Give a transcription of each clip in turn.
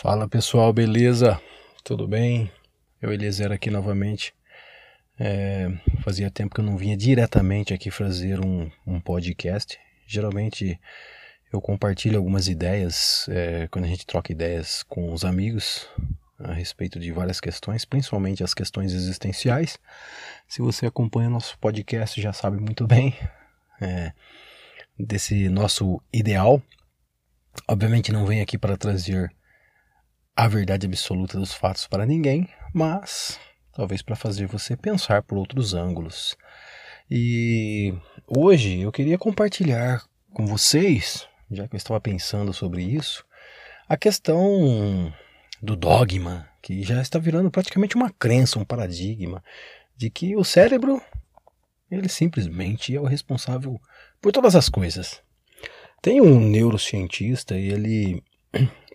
Fala pessoal, beleza? Tudo bem? Eu, Eliezer, aqui novamente. É, fazia tempo que eu não vinha diretamente aqui fazer um, um podcast. Geralmente eu compartilho algumas ideias é, quando a gente troca ideias com os amigos a respeito de várias questões, principalmente as questões existenciais. Se você acompanha nosso podcast, já sabe muito bem é, desse nosso ideal. Obviamente não vem aqui para trazer a verdade absoluta dos fatos para ninguém, mas talvez para fazer você pensar por outros ângulos. E hoje eu queria compartilhar com vocês, já que eu estava pensando sobre isso, a questão do dogma, que já está virando praticamente uma crença, um paradigma, de que o cérebro, ele simplesmente é o responsável por todas as coisas. Tem um neurocientista e ele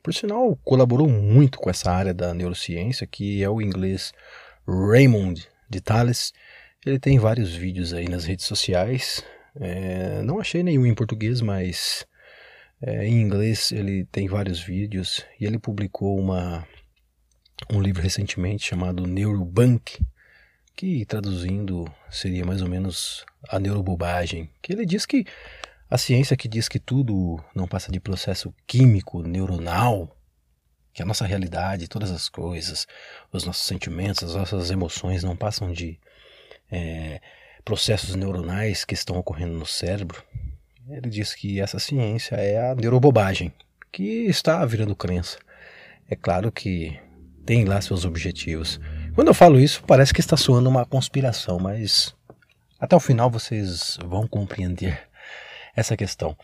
por sinal, colaborou muito com essa área da neurociência, que é o inglês Raymond de Thales. Ele tem vários vídeos aí nas redes sociais. É, não achei nenhum em português, mas é, em inglês ele tem vários vídeos e ele publicou uma, um livro recentemente chamado Neurobunk, que traduzindo seria mais ou menos a neurobobagem, que ele diz que a ciência que diz que tudo não passa de processo químico, neuronal, que a nossa realidade, todas as coisas, os nossos sentimentos, as nossas emoções não passam de é, processos neuronais que estão ocorrendo no cérebro. Ele diz que essa ciência é a neurobobagem, que está virando crença. É claro que tem lá seus objetivos. Quando eu falo isso, parece que está soando uma conspiração, mas até o final vocês vão compreender essa questão.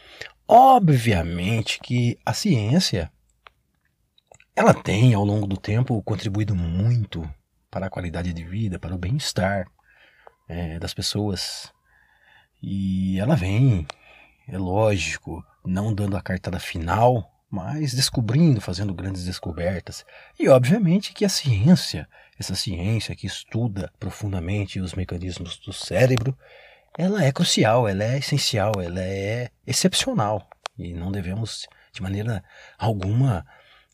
Obviamente que a ciência ela tem ao longo do tempo contribuído muito para a qualidade de vida, para o bem-estar é, das pessoas. E ela vem, é lógico, não dando a cartada final, mas descobrindo, fazendo grandes descobertas. E obviamente que a ciência, essa ciência que estuda profundamente os mecanismos do cérebro, ela é crucial, ela é essencial, ela é excepcional e não devemos de maneira alguma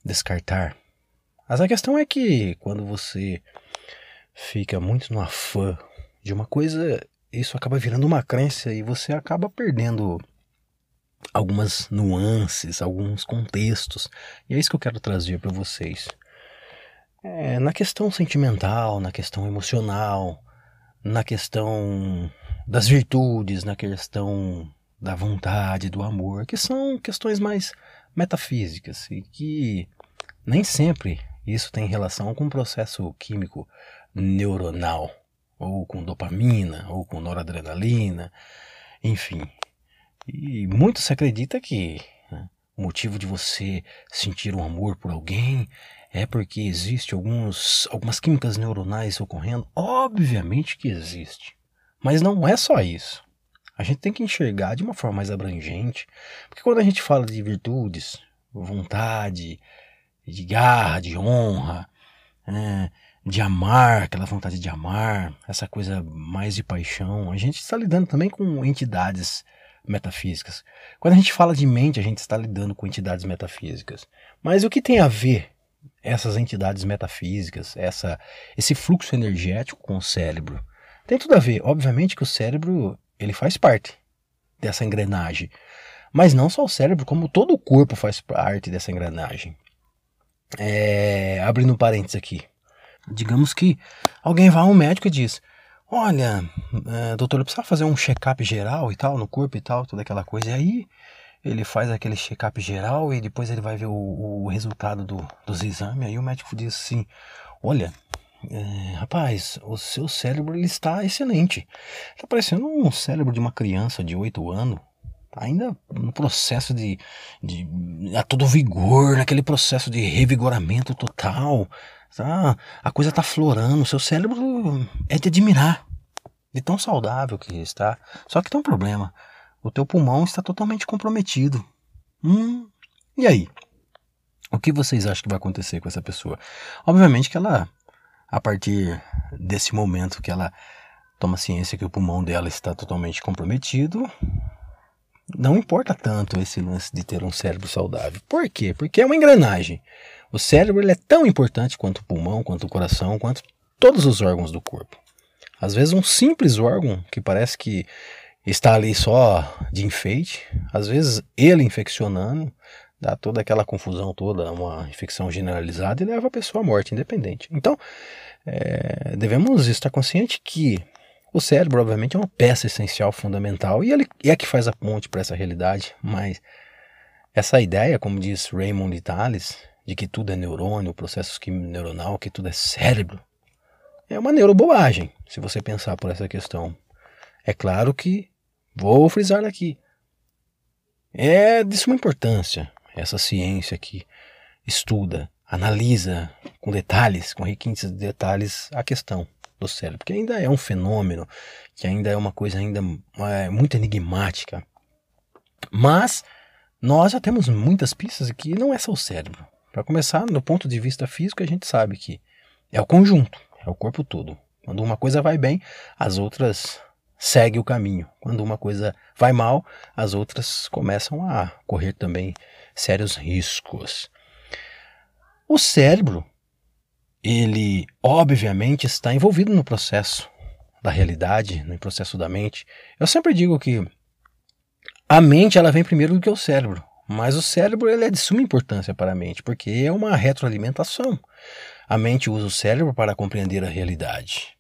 descartar. Mas a questão é que quando você fica muito no afã de uma coisa, isso acaba virando uma crença e você acaba perdendo algumas nuances, alguns contextos. E é isso que eu quero trazer para vocês. É, na questão sentimental, na questão emocional, na questão das virtudes, na questão da vontade, do amor, que são questões mais metafísicas e que nem sempre isso tem relação com o processo químico neuronal, ou com dopamina, ou com noradrenalina, enfim. E muito se acredita que né, o motivo de você sentir um amor por alguém é porque existe alguns, algumas químicas neuronais ocorrendo? Obviamente que existe. Mas não é só isso. A gente tem que enxergar de uma forma mais abrangente, porque quando a gente fala de virtudes, vontade, de garra, de honra, é, de amar, aquela vontade de amar, essa coisa mais de paixão, a gente está lidando também com entidades metafísicas. Quando a gente fala de mente, a gente está lidando com entidades metafísicas. Mas o que tem a ver essas entidades metafísicas, essa, esse fluxo energético com o cérebro? Tem tudo a ver. Obviamente que o cérebro ele faz parte dessa engrenagem. Mas não só o cérebro, como todo o corpo faz parte dessa engrenagem. É, abrindo um parênteses aqui. Digamos que alguém vai a um médico e diz: Olha, é, doutor, eu precisava fazer um check-up geral e tal, no corpo e tal, toda aquela coisa. E aí ele faz aquele check-up geral e depois ele vai ver o, o resultado do, dos exames. Aí o médico diz assim: Olha, é, rapaz, o seu cérebro ele está excelente. Está parecendo um cérebro de uma criança de 8 anos, ainda no processo de, de a todo vigor, naquele processo de revigoramento total. Tá? A coisa está florando, o seu cérebro é de admirar, de tão saudável que está. Só que tem um problema, o teu pulmão está totalmente comprometido. Hum, e aí? O que vocês acham que vai acontecer com essa pessoa? Obviamente que ela a partir desse momento que ela toma ciência que o pulmão dela está totalmente comprometido, não importa tanto esse lance de ter um cérebro saudável. Por quê? Porque é uma engrenagem. O cérebro ele é tão importante quanto o pulmão, quanto o coração, quanto todos os órgãos do corpo. Às vezes um simples órgão que parece que está ali só de enfeite, às vezes ele infeccionando, dá toda aquela confusão toda, uma infecção generalizada e leva a pessoa à morte, independente. Então, é, devemos estar conscientes que o cérebro, obviamente, é uma peça essencial, fundamental, e ele é que faz a ponte para essa realidade, mas essa ideia, como diz Raymond Tales, de que tudo é neurônio, processo químico neuronal, que tudo é cérebro, é uma neurobobagem, se você pensar por essa questão. É claro que, vou frisar aqui, é de suma importância essa ciência que estuda, analisa com detalhes, com requintes de detalhes a questão do cérebro, que ainda é um fenômeno, que ainda é uma coisa ainda é, muito enigmática. Mas nós já temos muitas pistas que não é só o cérebro. Para começar, no ponto de vista físico, a gente sabe que é o conjunto, é o corpo todo. Quando uma coisa vai bem, as outras seguem o caminho. Quando uma coisa vai mal, as outras começam a correr também sérios riscos. O cérebro ele obviamente está envolvido no processo da realidade, no processo da mente. Eu sempre digo que a mente ela vem primeiro do que o cérebro, mas o cérebro ele é de suma importância para a mente, porque é uma retroalimentação. A mente usa o cérebro para compreender a realidade.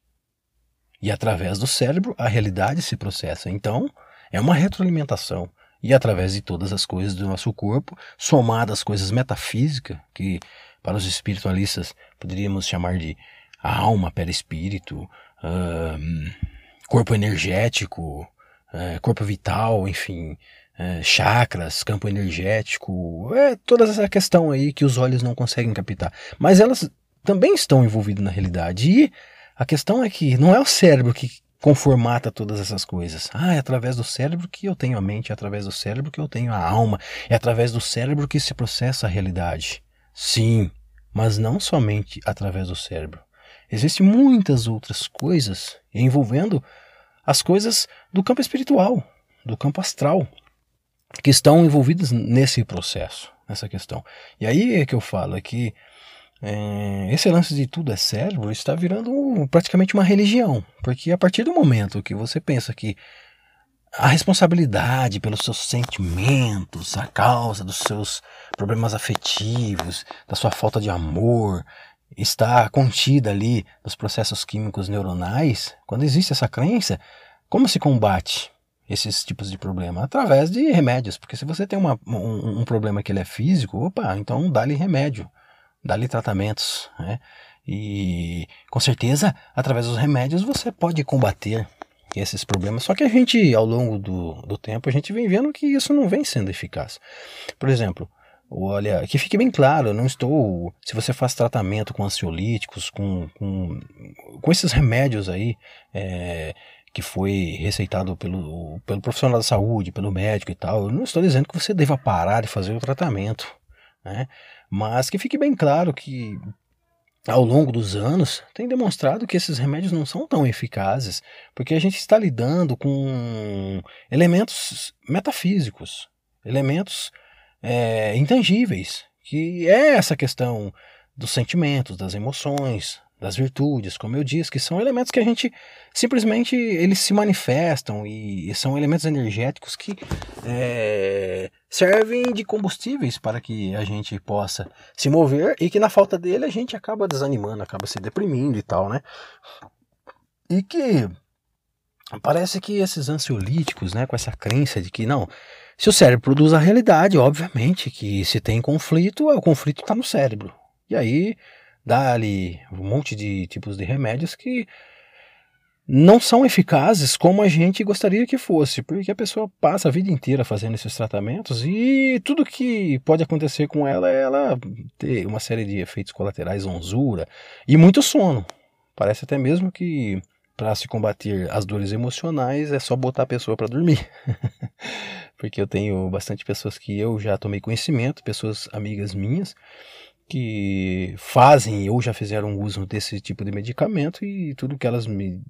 E através do cérebro a realidade se processa. Então, é uma retroalimentação. E através de todas as coisas do nosso corpo, somadas às coisas metafísicas, que para os espiritualistas poderíamos chamar de alma, perispírito, uh, corpo energético, uh, corpo vital, enfim, uh, chakras, campo energético, é toda essa questão aí que os olhos não conseguem captar. Mas elas também estão envolvidas na realidade. E a questão é que não é o cérebro que conformata todas essas coisas. Ah, é através do cérebro que eu tenho a mente, é através do cérebro que eu tenho a alma, é através do cérebro que se processa a realidade. Sim, mas não somente através do cérebro. Existem muitas outras coisas envolvendo as coisas do campo espiritual, do campo astral, que estão envolvidas nesse processo, nessa questão. E aí é que eu falo é que é, esse lance de tudo é cérebro está virando praticamente uma religião, porque a partir do momento que você pensa que a responsabilidade pelos seus sentimentos, a causa dos seus problemas afetivos, da sua falta de amor, está contida ali nos processos químicos neuronais, quando existe essa crença, como se combate esses tipos de problema? Através de remédios, porque se você tem uma, um, um problema que ele é físico, opa, então dá-lhe remédio, dá-lhe tratamentos, né? E com certeza, através dos remédios, você pode combater esses problemas. Só que a gente, ao longo do, do tempo, a gente vem vendo que isso não vem sendo eficaz. Por exemplo, olha, que fique bem claro, eu não estou. Se você faz tratamento com ansiolíticos, com, com, com esses remédios aí, é, que foi receitado pelo, pelo profissional da saúde, pelo médico e tal, eu não estou dizendo que você deva parar de fazer o tratamento. Né? Mas que fique bem claro que ao longo dos anos, tem demonstrado que esses remédios não são tão eficazes, porque a gente está lidando com elementos metafísicos, elementos é, intangíveis, que é essa questão dos sentimentos, das emoções, das virtudes, como eu disse, que são elementos que a gente simplesmente eles se manifestam e, são elementos energéticos que é, servem de combustíveis para que a gente possa se mover e que na falta dele a gente acaba desanimando, acaba se deprimindo e tal, né? E que parece que esses ansiolíticos, né, com essa crença de que não, se o cérebro produz a realidade, obviamente que se tem conflito, o conflito está no cérebro. E aí dá ali um monte de tipos de remédios que não são eficazes como a gente gostaria que fosse, porque a pessoa passa a vida inteira fazendo esses tratamentos e tudo que pode acontecer com ela é ela ter uma série de efeitos colaterais, onzura e muito sono. Parece até mesmo que para se combater as dores emocionais é só botar a pessoa para dormir. porque eu tenho bastante pessoas que eu já tomei conhecimento, pessoas amigas minhas, que fazem ou já fizeram uso desse tipo de medicamento e tudo que elas me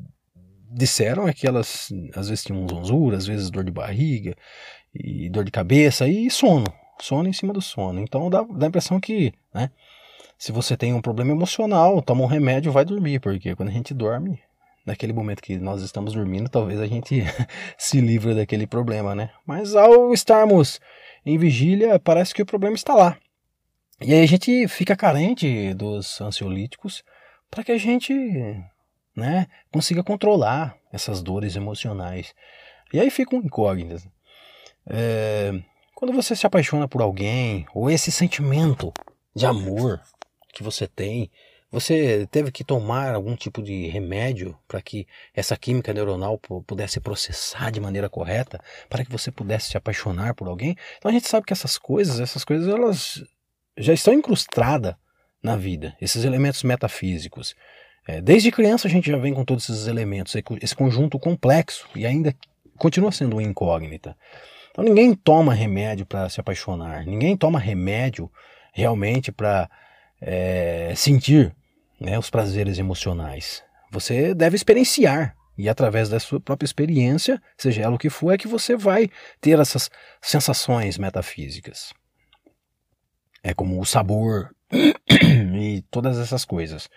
disseram é que elas às vezes tinham zonzura, às vezes dor de barriga e dor de cabeça e sono, sono em cima do sono. Então dá, dá a impressão que, né, se você tem um problema emocional, toma um remédio, vai dormir, porque quando a gente dorme, naquele momento que nós estamos dormindo, talvez a gente se livre daquele problema, né? Mas ao estarmos em vigília, parece que o problema está lá. E aí a gente fica carente dos ansiolíticos para que a gente né, consiga controlar essas dores emocionais. E aí ficam incógnitas. É, quando você se apaixona por alguém, ou esse sentimento de amor que você tem, você teve que tomar algum tipo de remédio para que essa química neuronal pudesse processar de maneira correta, para que você pudesse se apaixonar por alguém. Então a gente sabe que essas coisas, essas coisas elas já estão incrustadas na vida, esses elementos metafísicos. É, desde criança a gente já vem com todos esses elementos, esse conjunto complexo e ainda continua sendo uma incógnita. Então ninguém toma remédio para se apaixonar, ninguém toma remédio realmente para é, sentir né, os prazeres emocionais. Você deve experienciar. E através da sua própria experiência, seja ela o que for, é que você vai ter essas sensações metafísicas. É como o sabor e todas essas coisas.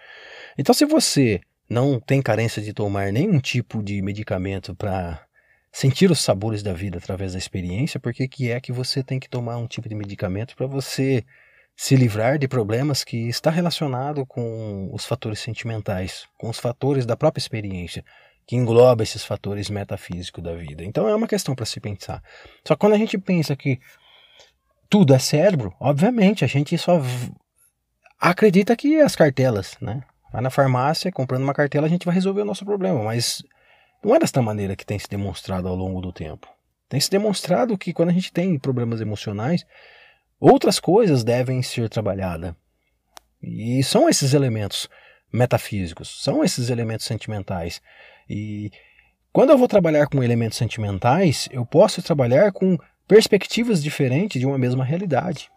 Então, se você não tem carência de tomar nenhum tipo de medicamento para sentir os sabores da vida através da experiência, por que, é que você tem que tomar um tipo de medicamento para você se livrar de problemas que está relacionado com os fatores sentimentais, com os fatores da própria experiência, que engloba esses fatores metafísicos da vida. Então é uma questão para se pensar. Só que quando a gente pensa que tudo é cérebro, obviamente a gente só acredita que as cartelas, né? Vai na farmácia, comprando uma cartela, a gente vai resolver o nosso problema, mas não é desta maneira que tem se demonstrado ao longo do tempo. Tem se demonstrado que quando a gente tem problemas emocionais, Outras coisas devem ser trabalhadas. E são esses elementos metafísicos, são esses elementos sentimentais. E quando eu vou trabalhar com elementos sentimentais, eu posso trabalhar com perspectivas diferentes de uma mesma realidade.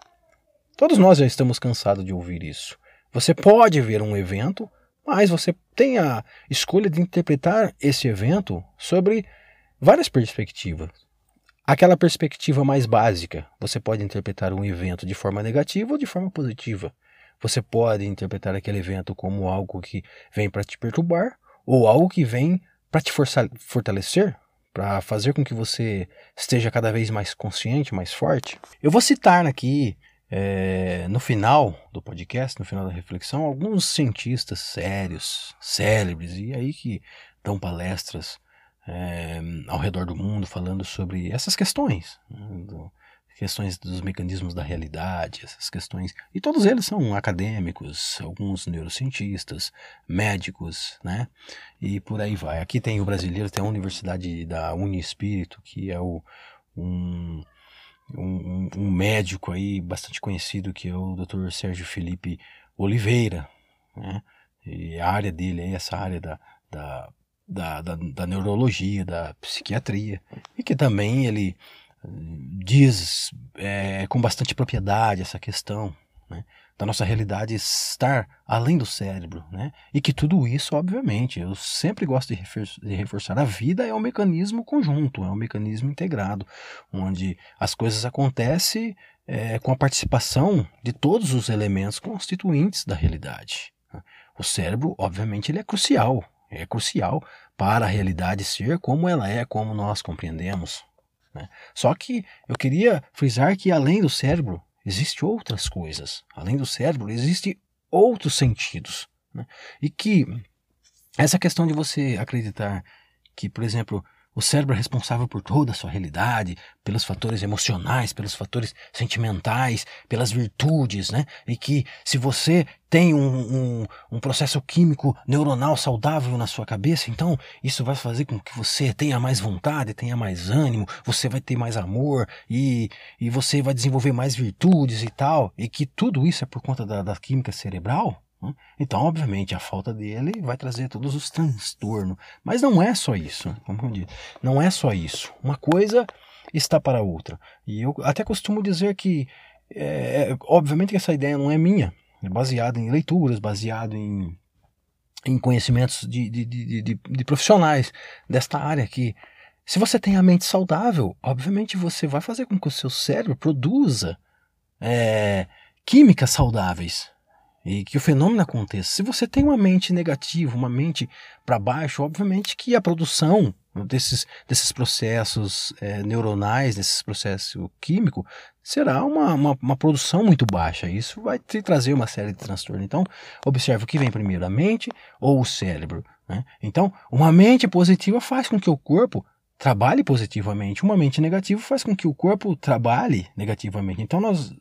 Todos nós já estamos cansados de ouvir isso. Você pode ver um evento, mas você tem a escolha de interpretar esse evento sobre várias perspectivas. Aquela perspectiva mais básica, você pode interpretar um evento de forma negativa ou de forma positiva. Você pode interpretar aquele evento como algo que vem para te perturbar ou algo que vem para te fortalecer, para fazer com que você esteja cada vez mais consciente, mais forte. Eu vou citar aqui é, no final do podcast, no final da reflexão, alguns cientistas sérios, célebres, e aí que dão palestras é, ao redor do mundo falando sobre essas questões, né, do, questões dos mecanismos da realidade, essas questões. E todos eles são acadêmicos, alguns neurocientistas, médicos, né? E por aí vai. Aqui tem o brasileiro, tem a Universidade da Uniespírito, que é o, um, um, um médico aí bastante conhecido, que é o Dr. Sérgio Felipe Oliveira, né? E a área dele é essa área da, da da, da, da neurologia, da psiquiatria, e que também ele hum, diz é, com bastante propriedade essa questão né, da nossa realidade estar além do cérebro, né, e que tudo isso, obviamente, eu sempre gosto de, reforçar, a vida é um mecanismo conjunto, é um mecanismo integrado, onde as coisas acontecem é, com a participação de todos os elementos constituintes da realidade. O cérebro, obviamente, ele é crucial é crucial para a realidade ser como ela é, como nós compreendemos. Né? Só que eu queria frisar que além do cérebro, existem outras coisas. Além do cérebro, existem outros sentidos. Né? E que essa questão de você acreditar que, por exemplo, o cérebro é responsável por toda a sua realidade, pelos fatores emocionais, pelos fatores sentimentais, pelas virtudes, né? E que se você tem um, um, um, processo químico neuronal saudável na sua cabeça, então isso vai fazer com que você tenha mais vontade, tenha mais ânimo, você vai ter mais amor e, e você vai desenvolver mais virtudes e tal, e que tudo isso é por conta da, da química cerebral. Né? Então, obviamente, a falta dele vai trazer todos os transtornos. Mas não é só isso, como eu disse. Não é só isso. Uma coisa está para outra. E eu até costumo dizer que, é, obviamente, que essa ideia não é minha. É baseada em leituras, baseado em, em conhecimentos de, de, de, de, de profissionais desta área aqui. Se você tem a mente saudável, obviamente você vai fazer com que o seu cérebro produza é, químicas saudáveis. E que o fenômeno aconteça. Se você tem uma mente negativa, uma mente para baixo, obviamente que a produção desses, desses processos é, neuronais, desses processos químicos, será uma, uma, uma, produção muito baixa. Isso vai te trazer uma série de transtornos. Então, observe o que vem primeiro, a mente ou o cérebro. Né? Então, uma mente positiva faz com que o corpo trabalhe positivamente. Uma mente negativa faz com que o corpo trabalhe negativamente. Então, nós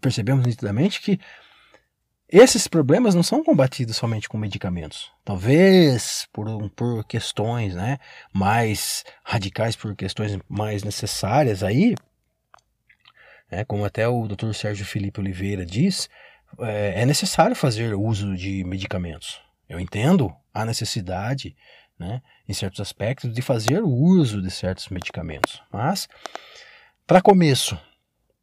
percebemos nitidamente que esses problemas não são combatidos somente com medicamentos. Talvez por, por questões né, mais radicais, por questões mais necessárias aí, né, como até o Dr. Sérgio Felipe Oliveira diz, é, é necessário fazer uso de medicamentos. Eu entendo a necessidade, né, em certos aspectos, de fazer uso de certos medicamentos. Mas, para começo,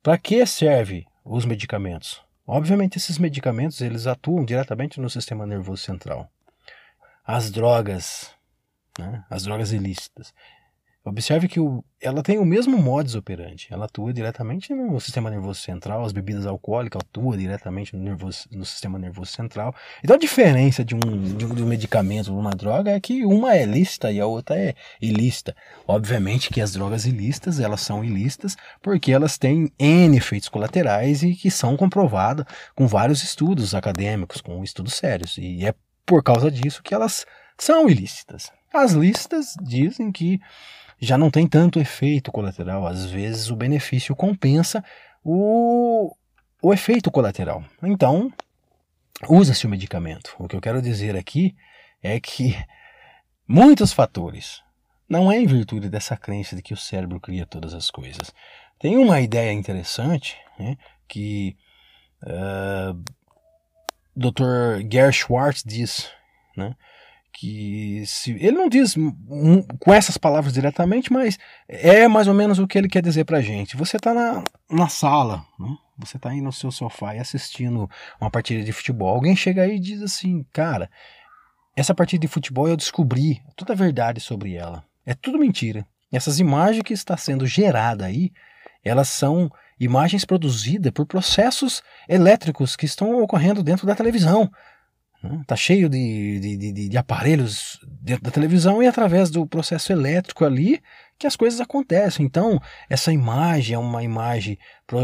para que serve os medicamentos? Obviamente esses medicamentos eles atuam diretamente no sistema nervoso central. As drogas, né, as drogas ilícitas, Observe que o, ela tem o mesmo modus operandi. Ela atua diretamente no sistema nervoso central, as bebidas alcoólicas atuam diretamente no, nervoso, no sistema nervoso central. Então a diferença de um, de um, de um medicamento ou uma droga é que uma é lícita e a outra é ilícita. Obviamente que as drogas ilícitas, elas são ilícitas porque elas têm N efeitos colaterais e que são comprovados com vários estudos acadêmicos, com estudos sérios. E é por causa disso que elas são ilícitas. As listas dizem que já não tem tanto efeito colateral. Às vezes o benefício compensa o, o efeito colateral. Então, usa-se o medicamento. O que eu quero dizer aqui é que muitos fatores, não é em virtude dessa crença de que o cérebro cria todas as coisas. Tem uma ideia interessante né, que uh, eh, Dr. Gary Schwartz diz, né, que se ele não diz com essas palavras diretamente, mas é mais ou menos o que ele quer dizer para gente. Você está na, na sala, né? você está aí no seu sofá e assistindo uma partida de futebol. Alguém chega aí e diz assim, cara, essa partida de futebol eu descobri toda a verdade sobre ela. É tudo mentira. Essas imagens que está sendo gerada aí, elas são imagens produzidas por processos elétricos que estão ocorrendo dentro da televisão. Está cheio de, de, de, de, aparelhos dentro da televisão e através do processo elétrico ali que as coisas acontecem. Então, essa imagem é uma imagem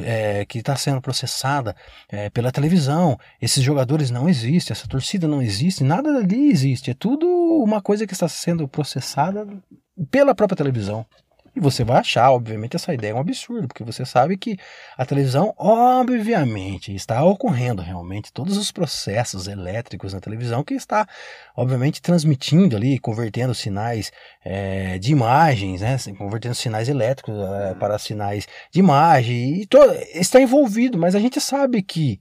é, que está sendo processada é, pela televisão. Esses jogadores não existem, essa torcida não existe, nada dali existe. É tudo uma coisa que está sendo processada pela própria televisão. E você vai achar, obviamente, essa ideia é um absurdo, porque você sabe que a televisão, obviamente, está ocorrendo realmente todos os processos elétricos na televisão que está, obviamente, transmitindo ali, convertendo sinais é, de imagens, né, convertendo sinais elétricos é, para sinais de imagem, e to, está envolvido, mas a gente sabe que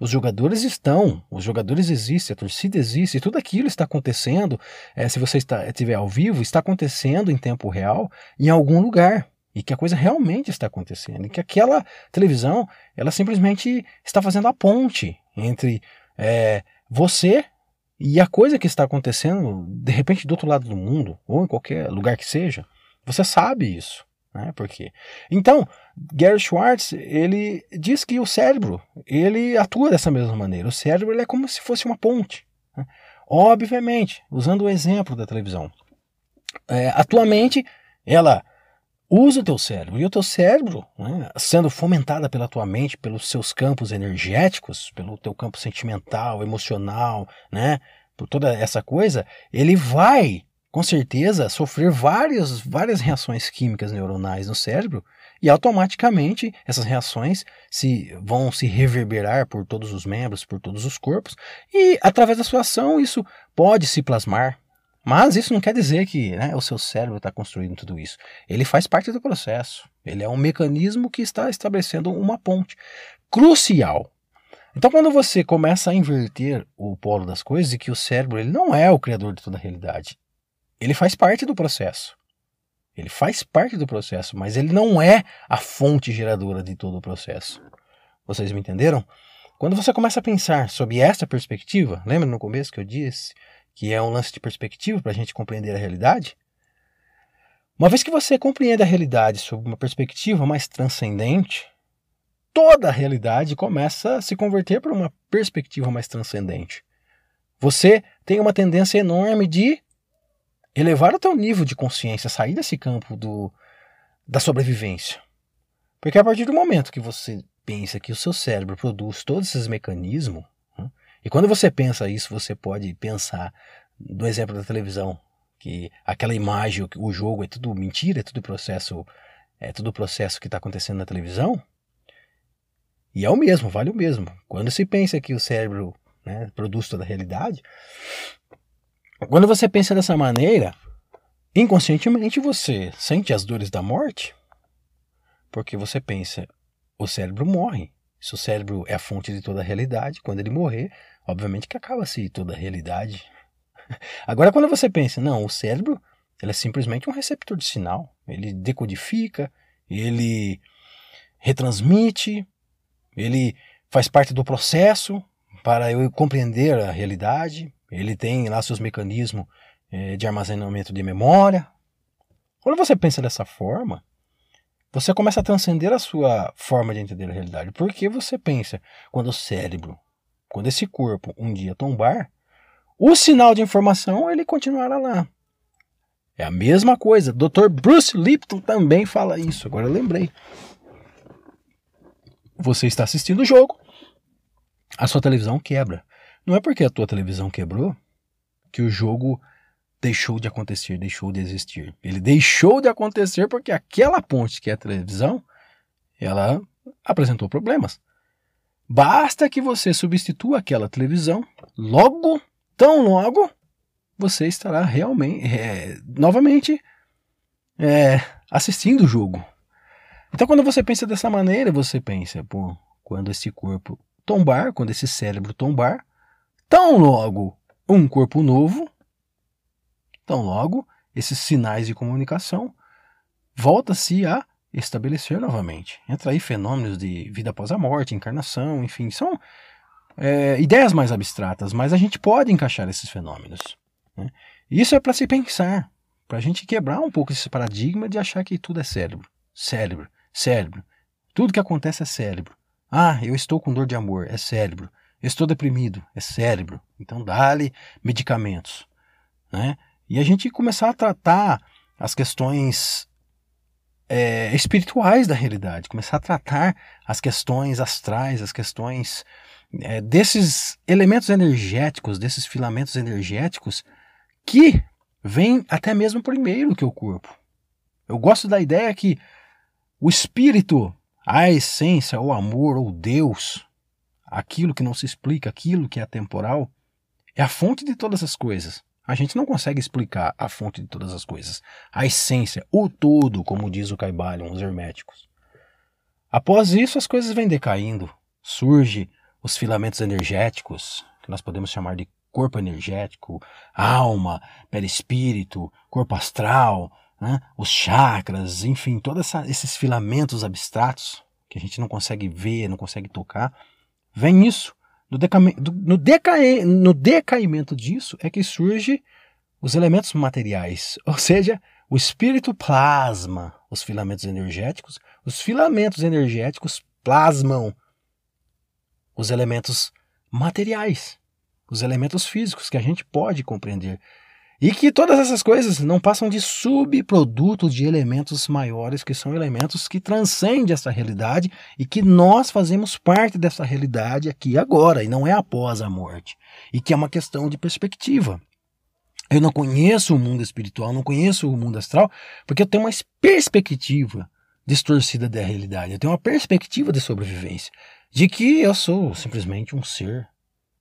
os jogadores estão, os jogadores existem, a torcida existe, tudo aquilo está acontecendo. É, se você está, estiver ao vivo, está acontecendo em tempo real em algum lugar. E que a coisa realmente está acontecendo. E que aquela televisão, ela simplesmente está fazendo a ponte entre é, você e a coisa que está acontecendo, de repente, do outro lado do mundo, ou em qualquer lugar que seja. Você sabe isso. Né? Por quê? Então, Gary Schwartz, ele diz que o cérebro, ele atua dessa mesma maneira. O cérebro é como se fosse uma ponte. Né? Obviamente, usando o exemplo da televisão. É, atualmente, ela usa o teu cérebro. E o teu cérebro, né, sendo fomentada pela tua mente, pelos seus campos energéticos, pelo teu campo sentimental, emocional, né, por toda essa coisa, ele vai com certeza sofrer várias, várias reações químicas neuronais no cérebro e automaticamente essas reações se vão se reverberar por todos os membros, por todos os corpos e através da sua ação isso pode se plasmar. Mas isso não quer dizer que né, o seu cérebro está construindo tudo isso. Ele faz parte do processo. Ele é um mecanismo que está estabelecendo uma ponte crucial então, quando você começa a inverter o polo das coisas e que o cérebro ele não é o criador de toda a realidade, ele faz parte do processo. Ele faz parte do processo, mas ele não é a fonte geradora de todo o processo. Vocês me entenderam? Quando você começa a pensar sob essa perspectiva, lembra no começo que eu disse que é um lance de perspectiva para a gente compreender a realidade? Uma vez que você compreende a realidade sob uma perspectiva mais transcendente, toda a realidade começa a se converter para uma perspectiva mais transcendente. Você tem uma tendência enorme de elevar o teu nível de consciência, sair desse campo do, da sobrevivência. Porque a partir do momento que você pensa que o seu cérebro produz todos esses mecanismos, né, e quando você pensa isso, você pode pensar do exemplo da televisão, que aquela imagem, o jogo é tudo mentira, é tudo processo, é tudo processo que está acontecendo na televisão. E é o mesmo, vale o mesmo. Quando se pensa que o cérebro né, produz toda a realidade, quando você pensa dessa maneira, inconscientemente você sente as dores da morte, porque você pensa, o cérebro morre. Se o cérebro é a fonte de toda a realidade, quando ele morrer, obviamente que acaba-se toda a realidade. Agora, quando você pensa, não, o cérebro ele é simplesmente um receptor de sinal. Ele decodifica, ele retransmite, ele faz parte do processo para eu compreender a realidade. Ele tem lá seus mecanismos é, de armazenamento de memória. Quando você pensa dessa forma, você começa a transcender a sua forma de entender a realidade. Porque você pensa, quando o cérebro, quando esse corpo um dia tombar, o sinal de informação ele continuará lá. É a mesma coisa. Dr. Bruce Lipton também fala isso. Agora eu lembrei. Você está assistindo o jogo, a sua televisão quebra. Não é porque a tua televisão quebrou que o jogo deixou de acontecer, deixou de existir. Ele deixou de acontecer porque aquela ponte que é a televisão, ela apresentou problemas. Basta que você substitua aquela televisão, logo, tão logo, você estará realmente, é, novamente, é, assistindo o jogo. Então, quando você pensa dessa maneira, você pensa, pô, quando esse corpo tombar, quando esse cérebro tombar, tão logo um corpo novo, tão logo esses sinais de comunicação volta-se a estabelecer novamente. Entra aí fenômenos de vida após a morte, encarnação, enfim, são é, ideias mais abstratas, mas a gente pode encaixar esses fenômenos. Né? Isso é para se pensar, para a gente quebrar um pouco esse paradigma de achar que tudo é cérebro. Cérebro. Cérebro. Tudo que acontece é cérebro. Ah, eu estou com dor de amor, é cérebro. Estou deprimido, é cérebro. Então dá-lhe medicamentos. Né? E a gente começar a tratar as questões é, espirituais da realidade, começar a tratar as questões astrais, as questões é, desses elementos energéticos, desses filamentos energéticos que vêm até mesmo primeiro que o corpo. Eu gosto da ideia que o espírito, a essência, o amor, ou Deus, aquilo que não se explica, aquilo que é atemporal, é a fonte de todas as coisas. A gente não consegue explicar a fonte de todas as coisas, a essência, o todo, como diz o Caibalion, os herméticos. Após isso, as coisas vêm decaindo. Surge os filamentos energéticos, que nós podemos chamar de corpo energético, alma, perispírito, corpo astral, né? os chakras, enfim, todos esses filamentos abstratos que a gente não consegue ver, não consegue tocar, vem isso. No, do, no, decaí, no decaimento disso é que surge os elementos materiais, ou seja, o espírito plasma os filamentos energéticos, os filamentos energéticos plasmam os elementos materiais, os elementos físicos que a gente pode compreender. E que todas essas coisas não passam de subproduto de elementos maiores, que são elementos que transcendem essa realidade e que nós fazemos parte dessa realidade aqui agora, e não é após a morte. E que é uma questão de perspectiva. Eu não conheço o mundo espiritual, não conheço o mundo astral, porque eu tenho uma perspectiva distorcida da realidade. Eu tenho uma perspectiva de sobrevivência, de que eu sou simplesmente um ser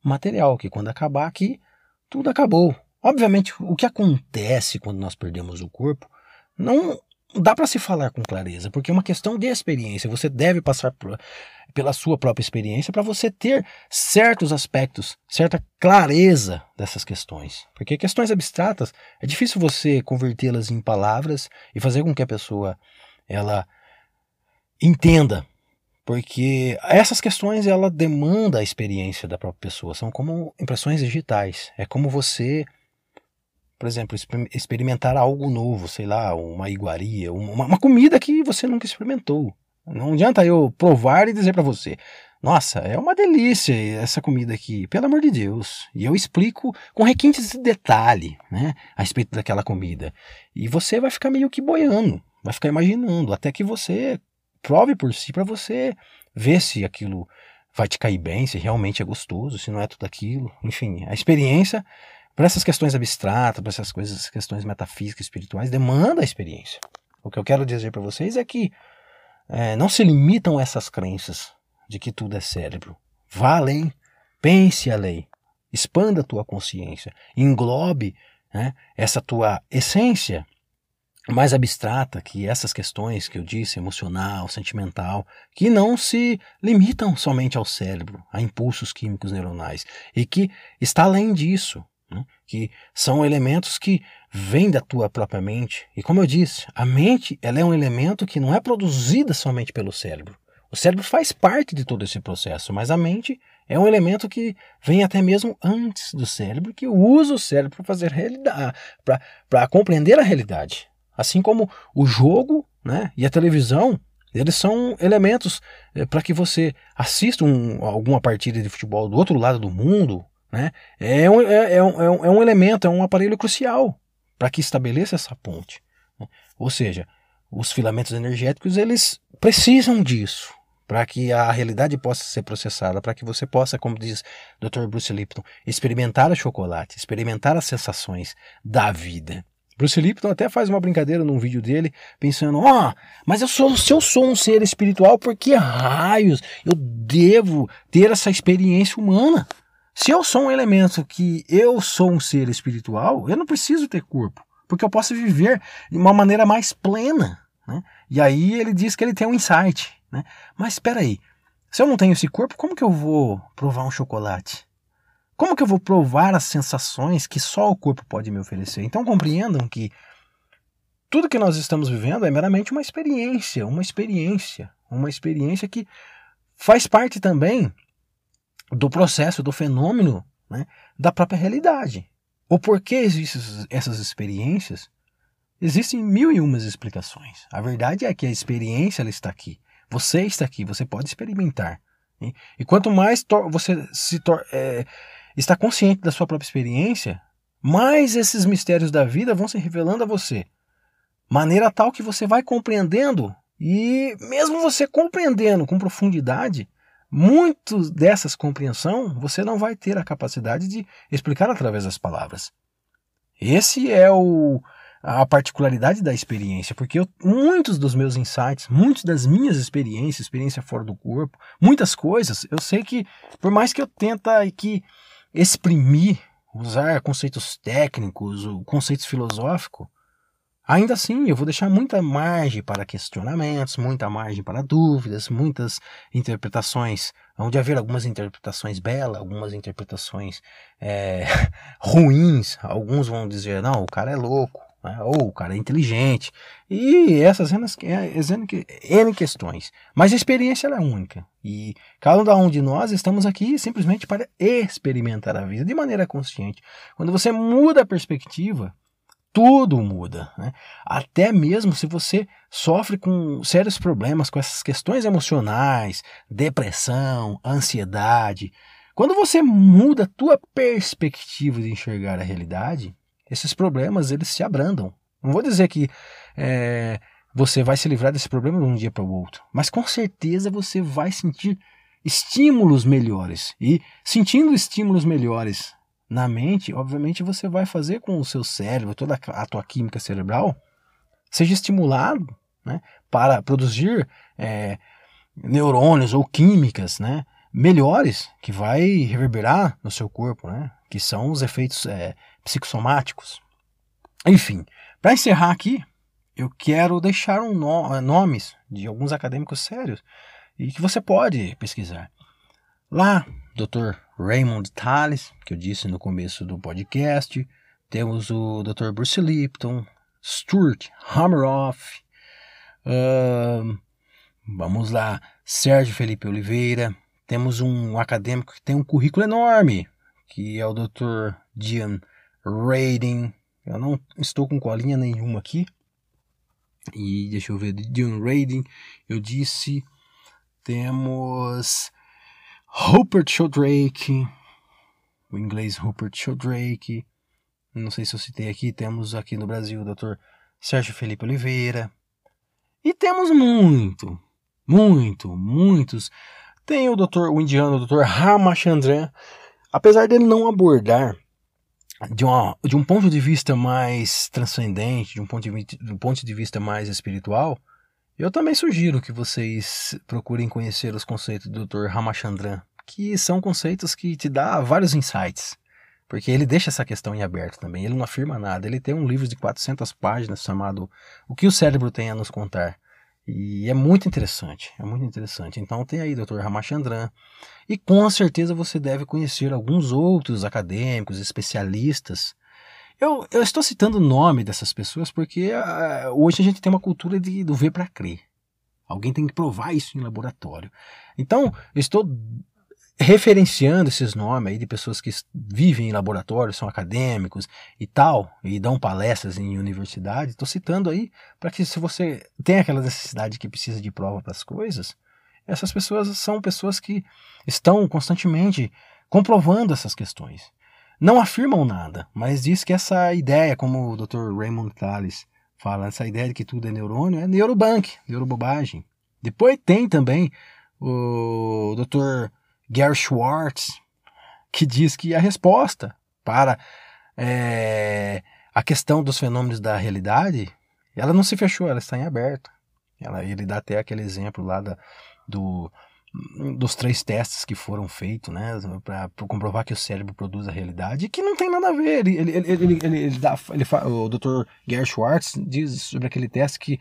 material, que quando acabar aqui, tudo acabou. Obviamente, o que acontece quando nós perdemos o corpo não dá para se falar com clareza, porque é uma questão de experiência. Você deve passar por, pela sua própria experiência para você ter certos aspectos, certa clareza dessas questões. Porque questões abstratas é difícil você convertê-las em palavras e fazer com que a pessoa ela entenda. Porque essas questões ela demanda a experiência da própria pessoa, são como impressões digitais. É como você por exemplo, experimentar algo novo, sei lá, uma iguaria, uma, uma comida que você nunca experimentou. Não adianta eu provar e dizer para você, nossa, é uma delícia essa comida aqui, pelo amor de Deus. E eu explico com requintes de detalhe, né, a respeito daquela comida. E você vai ficar meio que boiando, vai ficar imaginando, até que você prove por si para você ver se aquilo vai te cair bem, se realmente é gostoso, se não é tudo aquilo. Enfim, a experiência para essas questões abstratas, para essas coisas, questões metafísicas, espirituais, demanda a experiência. O que eu quero dizer para vocês é que é, não se limitam essas crenças de que tudo é cérebro. Vá além, pense além, expanda a tua consciência, englobe né, essa tua essência mais abstrata que essas questões que eu disse, emocional, sentimental, que não se limitam somente ao cérebro, a impulsos químicos neuronais, e que está além disso, né? que são elementos que vêm da tua própria mente. E como eu disse, a mente ela é um elemento que não é produzida somente pelo cérebro. O cérebro faz parte de todo esse processo, mas a mente é um elemento que vem até mesmo antes do cérebro, que usa o cérebro para fazer realidade, para compreender a realidade. Assim como o jogo né, e a televisão, eles são elementos é, para que você assista um, alguma partida de futebol do outro lado do mundo. Né, é, um, é, é, um, é um elemento, é um aparelho crucial para que estabeleça essa ponte. Né? Ou seja, os filamentos energéticos eles precisam disso para que a realidade possa ser processada, para que você possa, como diz Dr. Bruce Lipton, experimentar o chocolate, experimentar as sensações da vida. Bruce Lipton até faz uma brincadeira num vídeo dele, pensando: ó, oh, mas eu sou, se eu sou um ser espiritual, por que raios eu devo ter essa experiência humana? Se eu sou um elemento que eu sou um ser espiritual, eu não preciso ter corpo, porque eu posso viver de uma maneira mais plena. Né? E aí ele diz que ele tem um insight. Né? Mas espera aí, se eu não tenho esse corpo, como que eu vou provar um chocolate? Como que eu vou provar as sensações que só o corpo pode me oferecer? Então compreendam que tudo que nós estamos vivendo é meramente uma experiência, uma experiência, uma experiência que faz parte também do processo, do fenômeno né, da própria realidade. O porquê existem essas experiências, existem mil e umas explicações. A verdade é que a experiência ela está aqui. Você está aqui, você pode experimentar. E quanto mais você se é, está consciente da sua própria experiência, mais esses mistérios da vida vão se revelando a você. Maneira tal que você vai compreendendo, e mesmo você compreendendo com profundidade, muito dessas compreensão você não vai ter a capacidade de explicar através das palavras. Esse é o, a particularidade da experiência, porque eu, muitos dos meus insights, muitas das minhas experiências, experiência fora do corpo, muitas coisas, eu sei que por mais que eu tenta que exprimir, usar conceitos técnicos, conceitos filosóficos, ainda assim eu vou deixar muita margem para questionamentos, muita margem para dúvidas, muitas interpretações, onde haver algumas interpretações belas, algumas interpretações é, ruins, alguns vão dizer, não, o cara é louco, né? ou o cara é inteligente, e essas N, N questões. Mas a experiência é única, e cada um de nós estamos aqui simplesmente para experimentar a vida de maneira consciente. Quando você muda a perspectiva, tudo muda. Né? Até mesmo se você sofre com sérios problemas com essas questões emocionais, depressão, ansiedade. Quando você muda a tua perspectiva de enxergar a realidade, esses problemas eles se abrandam. Não vou dizer que é, você vai se livrar desse problema de um dia para o outro, mas com certeza você vai sentir estímulos melhores. E sentindo estímulos melhores na mente, obviamente você vai fazer com o seu cérebro, toda a tua química cerebral, seja estimulado né, para produzir é, neurônios ou químicas né, melhores que vai reverberar no seu corpo, né, que são os efeitos é, psicossomáticos. Enfim, para encerrar aqui, eu quero deixar um no eh, nomes de alguns acadêmicos sérios e que você pode pesquisar. Lá, Dr. Raymond Tales, que eu disse no começo do podcast, temos o Dr. Bruce Lipton, Stuart Hammeroff, uh, vamos lá, Sérgio Felipe Oliveira, temos um acadêmico que tem um currículo enorme, que é o Dr. Dian Rating. Eu não estou com colinha nenhuma aqui. E deixa eu ver, John Raiding, eu disse, temos Rupert Sheldrake, o inglês Rupert Sheldrake, não sei se eu citei aqui, temos aqui no Brasil o Dr. Sérgio Felipe Oliveira, e temos muito, muito, muitos. Tem o Dr. o indiano, o Dr. Ramachandran, apesar dele não abordar de, uma, de um ponto de vista mais transcendente, de um ponto de, de um ponto de vista mais espiritual, eu também sugiro que vocês procurem conhecer os conceitos do Dr. Ramachandran, que são conceitos que te dá vários insights, porque ele deixa essa questão em aberto também, ele não afirma nada, ele tem um livro de 400 páginas chamado O que o cérebro tem a nos contar, e é muito interessante, é muito interessante. Então tem aí Dr. Ramachandran. E com certeza você deve conhecer alguns outros acadêmicos, especialistas. Eu, eu estou citando o nome dessas pessoas porque uh, hoje a gente tem uma cultura de, do ver para crer. Alguém tem que provar isso em laboratório. Então, eu estou referenciando esses nomes aí de pessoas que vivem em laboratórios, são acadêmicos e tal, e dão palestras em universidade, estou citando aí para que se você tem aquela necessidade que precisa de prova para as coisas, essas pessoas são pessoas que estão constantemente comprovando essas questões. Não afirmam nada, mas diz que essa ideia, como o Dr. Raymond Tales fala, essa ideia de que tudo é neurônio, é neurobank, neurobobagem. Depois tem também o Dr. Gary Schwartz, que diz que a resposta para é, a questão dos fenômenos da realidade, ela não se fechou, ela está em aberto. Ela, ele dá até aquele exemplo lá da, do, dos três testes que foram feitos, né, para comprovar que o cérebro produz a realidade, que não tem nada a ver. Ele, ele, ele, ele, ele, dá, ele o Dr. Gary Schwartz diz sobre aquele teste que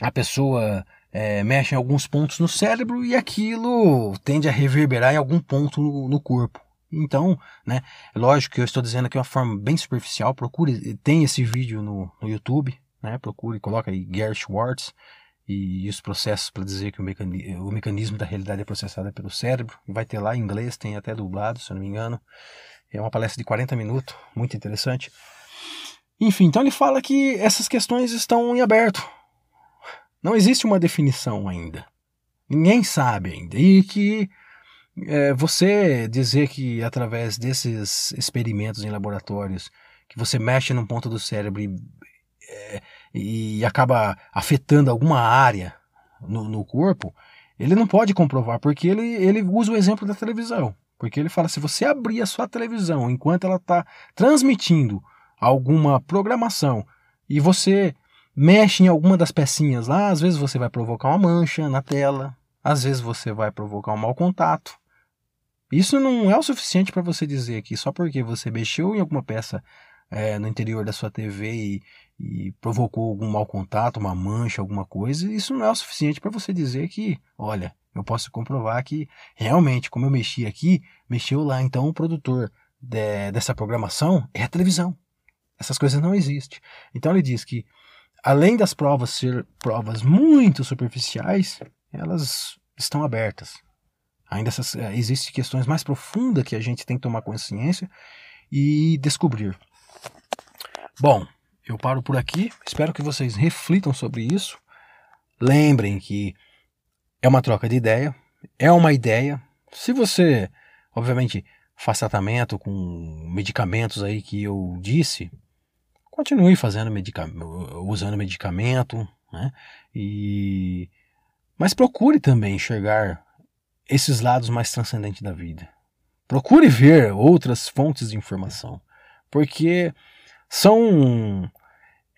a pessoa é, mexe em alguns pontos no cérebro e aquilo tende a reverberar em algum ponto no, no corpo. Então, né, é lógico que eu estou dizendo aqui uma forma bem superficial, procure, tem esse vídeo no, no YouTube, né, procure, coloca aí Gary Schwartz e, e os processos para dizer que o, mecani o mecanismo da realidade é processado pelo cérebro, vai ter lá em inglês, tem até dublado, se eu não me engano, é uma palestra de 40 minutos, muito interessante. Enfim, então ele fala que essas questões estão em aberto, não existe uma definição ainda. Ninguém sabe ainda. E que é, você dizer que através desses experimentos em laboratórios que você mexe num ponto do cérebro e, é, e acaba afetando alguma área no, no, corpo, ele não pode comprovar, porque ele, ele usa o exemplo da televisão. Porque ele fala: se você abrir a sua televisão enquanto ela está transmitindo alguma programação e você mexe em alguma das pecinhas lá, às vezes você vai provocar uma mancha na tela, às vezes você vai provocar um mau contato. Isso não é o suficiente para você dizer que só porque você mexeu em alguma peça é, no interior da sua TV e, e, provocou algum mau contato, uma mancha, alguma coisa, isso não é o suficiente para você dizer que, olha, eu posso comprovar que realmente, como eu mexi aqui, mexeu lá. Então o produtor de, dessa programação é a televisão. Essas coisas não existem. Então ele diz que além das provas ser provas muito superficiais, elas estão abertas. Ainda essas, é, existem questões mais profundas que a gente tem que tomar consciência e descobrir. Bom, eu paro por aqui. Espero que vocês reflitam sobre isso. Lembrem que é uma troca de ideia, é uma ideia. Se você, obviamente, faz tratamento com medicamentos aí que eu disse, continue fazendo medica usando medicamento, né? E mas procure também enxergar esses lados mais transcendentes da vida. Procure ver outras fontes de informação, porque são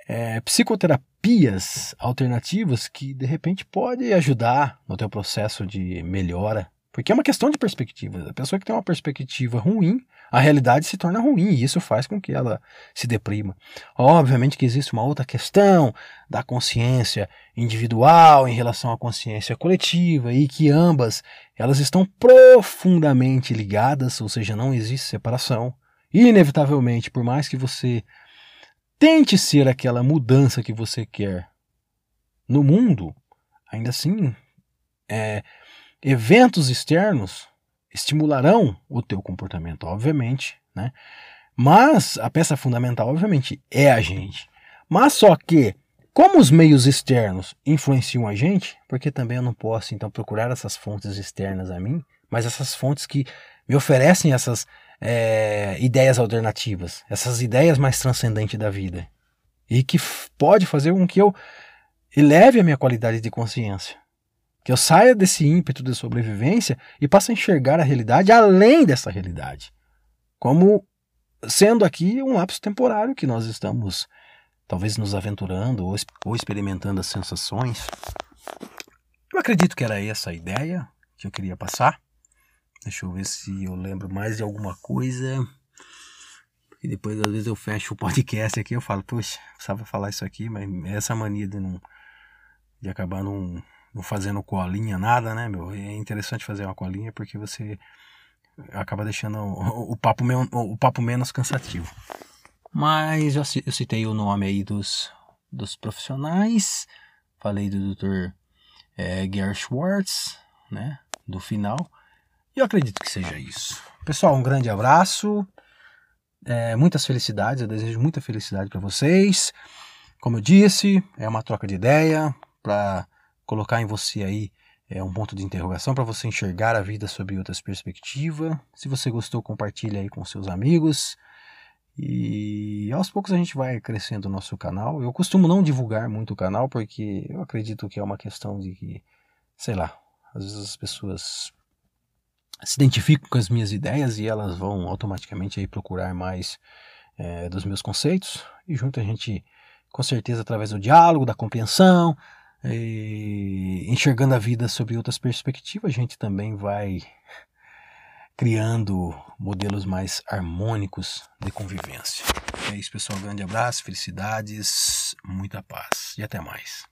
é, psicoterapias alternativas que de repente podem ajudar no teu processo de melhora porque é uma questão de perspectiva. A pessoa que tem uma perspectiva ruim, a realidade se torna ruim e isso faz com que ela se deprima. Obviamente que existe uma outra questão da consciência individual em relação à consciência coletiva e que ambas elas estão profundamente ligadas, ou seja, não existe separação. E inevitavelmente, por mais que você tente ser aquela mudança que você quer no mundo, ainda assim é, Eventos externos estimularão o teu comportamento, obviamente, né? Mas a peça fundamental, obviamente, é a gente. Mas só que como os meios externos influenciam a gente, porque também eu não posso então procurar essas fontes externas a mim, mas essas fontes que me oferecem essas é, ideias alternativas, essas ideias mais transcendentes da vida e que pode fazer com que eu eleve a minha qualidade de consciência, que eu saia desse ímpeto de sobrevivência e passe a enxergar a realidade além dessa realidade, como sendo aqui um lapso temporário que nós estamos talvez nos aventurando ou, ou experimentando as sensações. Eu acredito que era essa a ideia que eu queria passar. Deixa eu ver se eu lembro mais de alguma coisa. E depois, às vezes, eu fecho o podcast aqui eu falo, poxa, precisava falar isso aqui, mas essa mania de não. de acabar não, não fazendo colinha, nada, né, meu? É interessante fazer uma colinha porque você acaba deixando o, o papo, o papo menos cansativo. Mas eu, citei o nome aí dos, dos profissionais, falei do Dr. É, Gary Schwartz, né, do final. E eu acredito que seja isso. Pessoal, um grande abraço. É, muitas felicidades, eu desejo muita felicidade para vocês. Como eu disse, é uma troca de ideia para colocar em você aí é, um ponto de interrogação para você enxergar a vida sob outras perspectivas. Se você gostou, compartilhe aí com seus amigos. E aos poucos a gente vai crescendo o nosso canal. Eu costumo não divulgar muito o canal porque eu acredito que é uma questão de que, sei lá, às vezes as pessoas se identificam com as minhas ideias e elas vão automaticamente aí procurar mais é, dos meus conceitos e junto a gente com certeza através do diálogo, da compreensão, enxergando a vida sobre outras perspectivas, a gente também vai criando modelos mais harmônicos de convivência. É isso, pessoal. Um grande abraço, felicidades, muita paz e até mais.